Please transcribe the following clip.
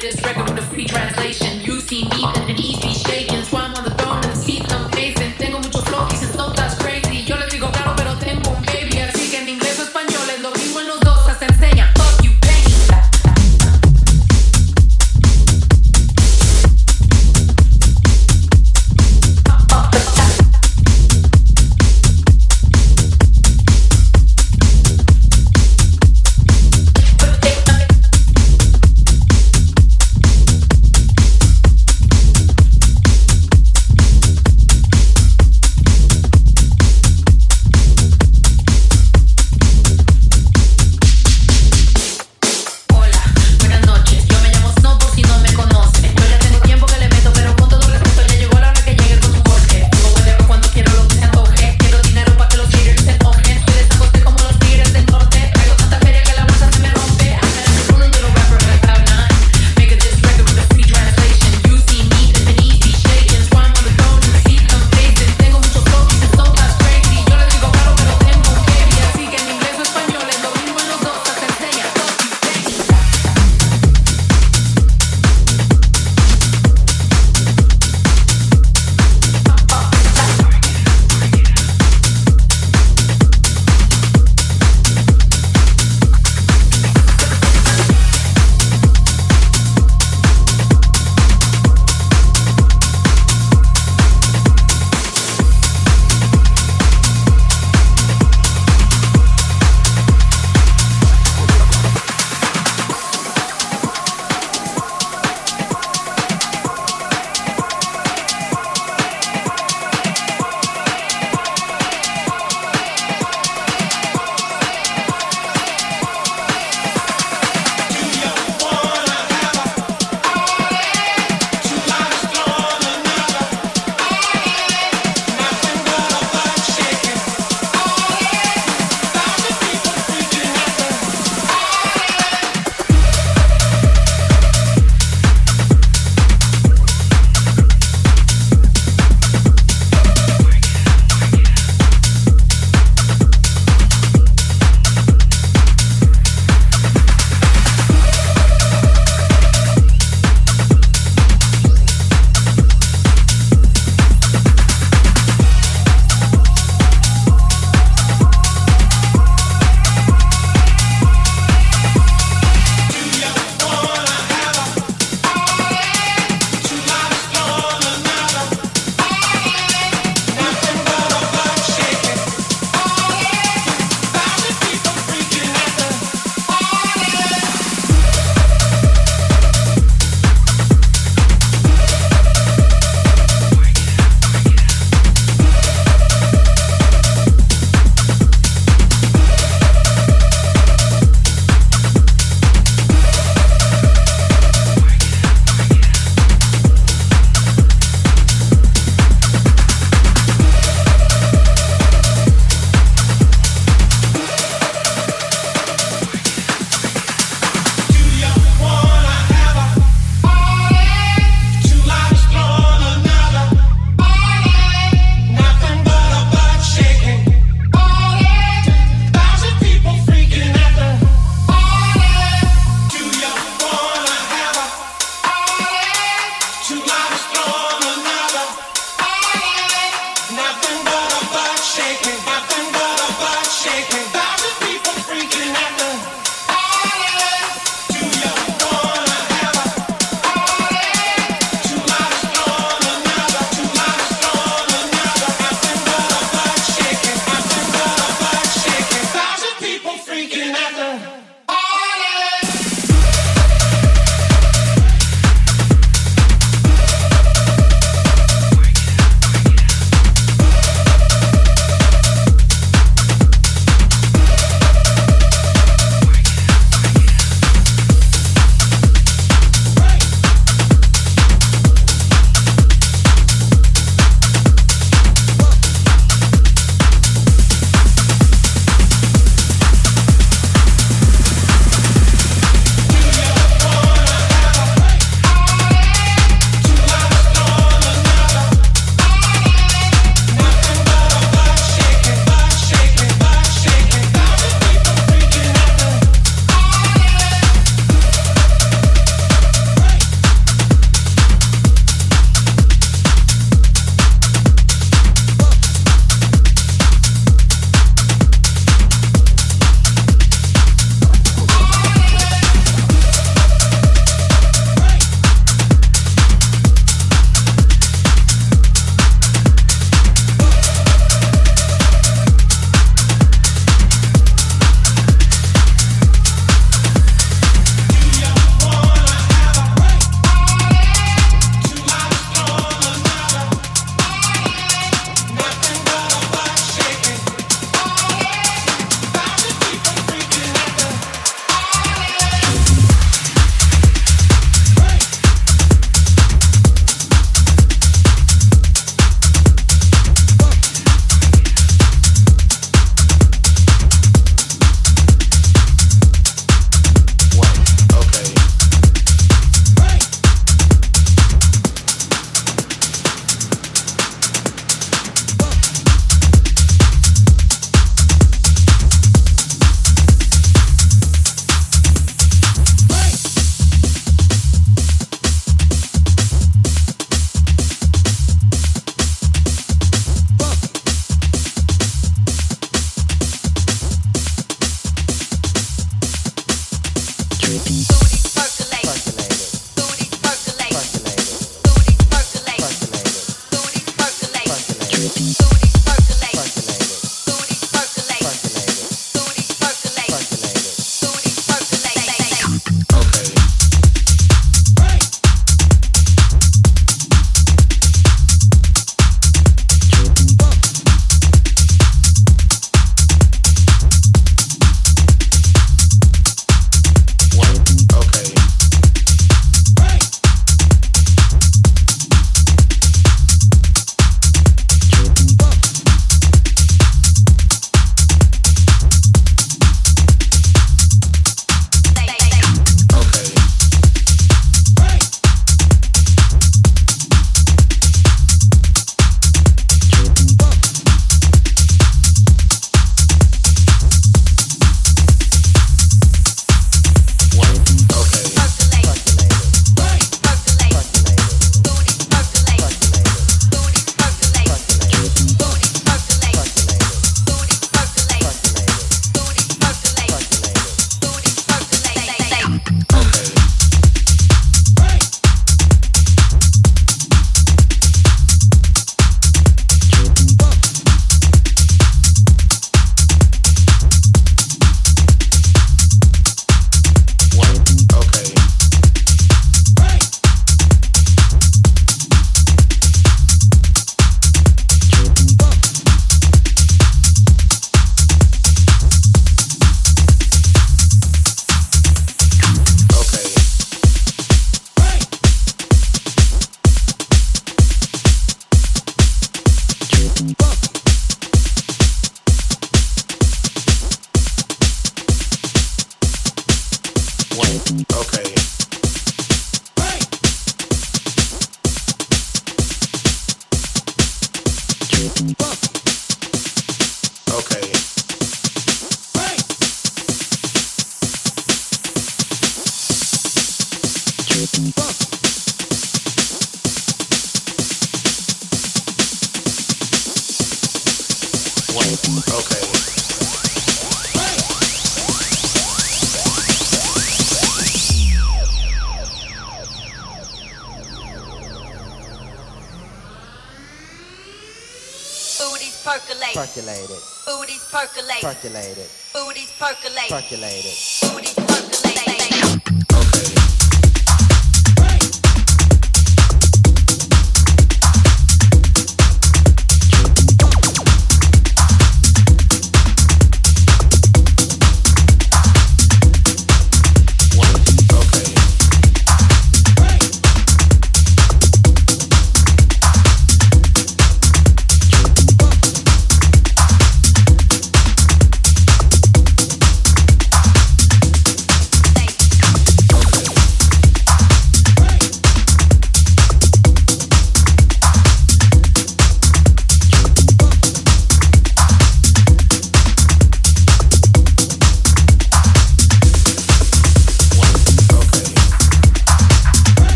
This record with a free translation. You see me,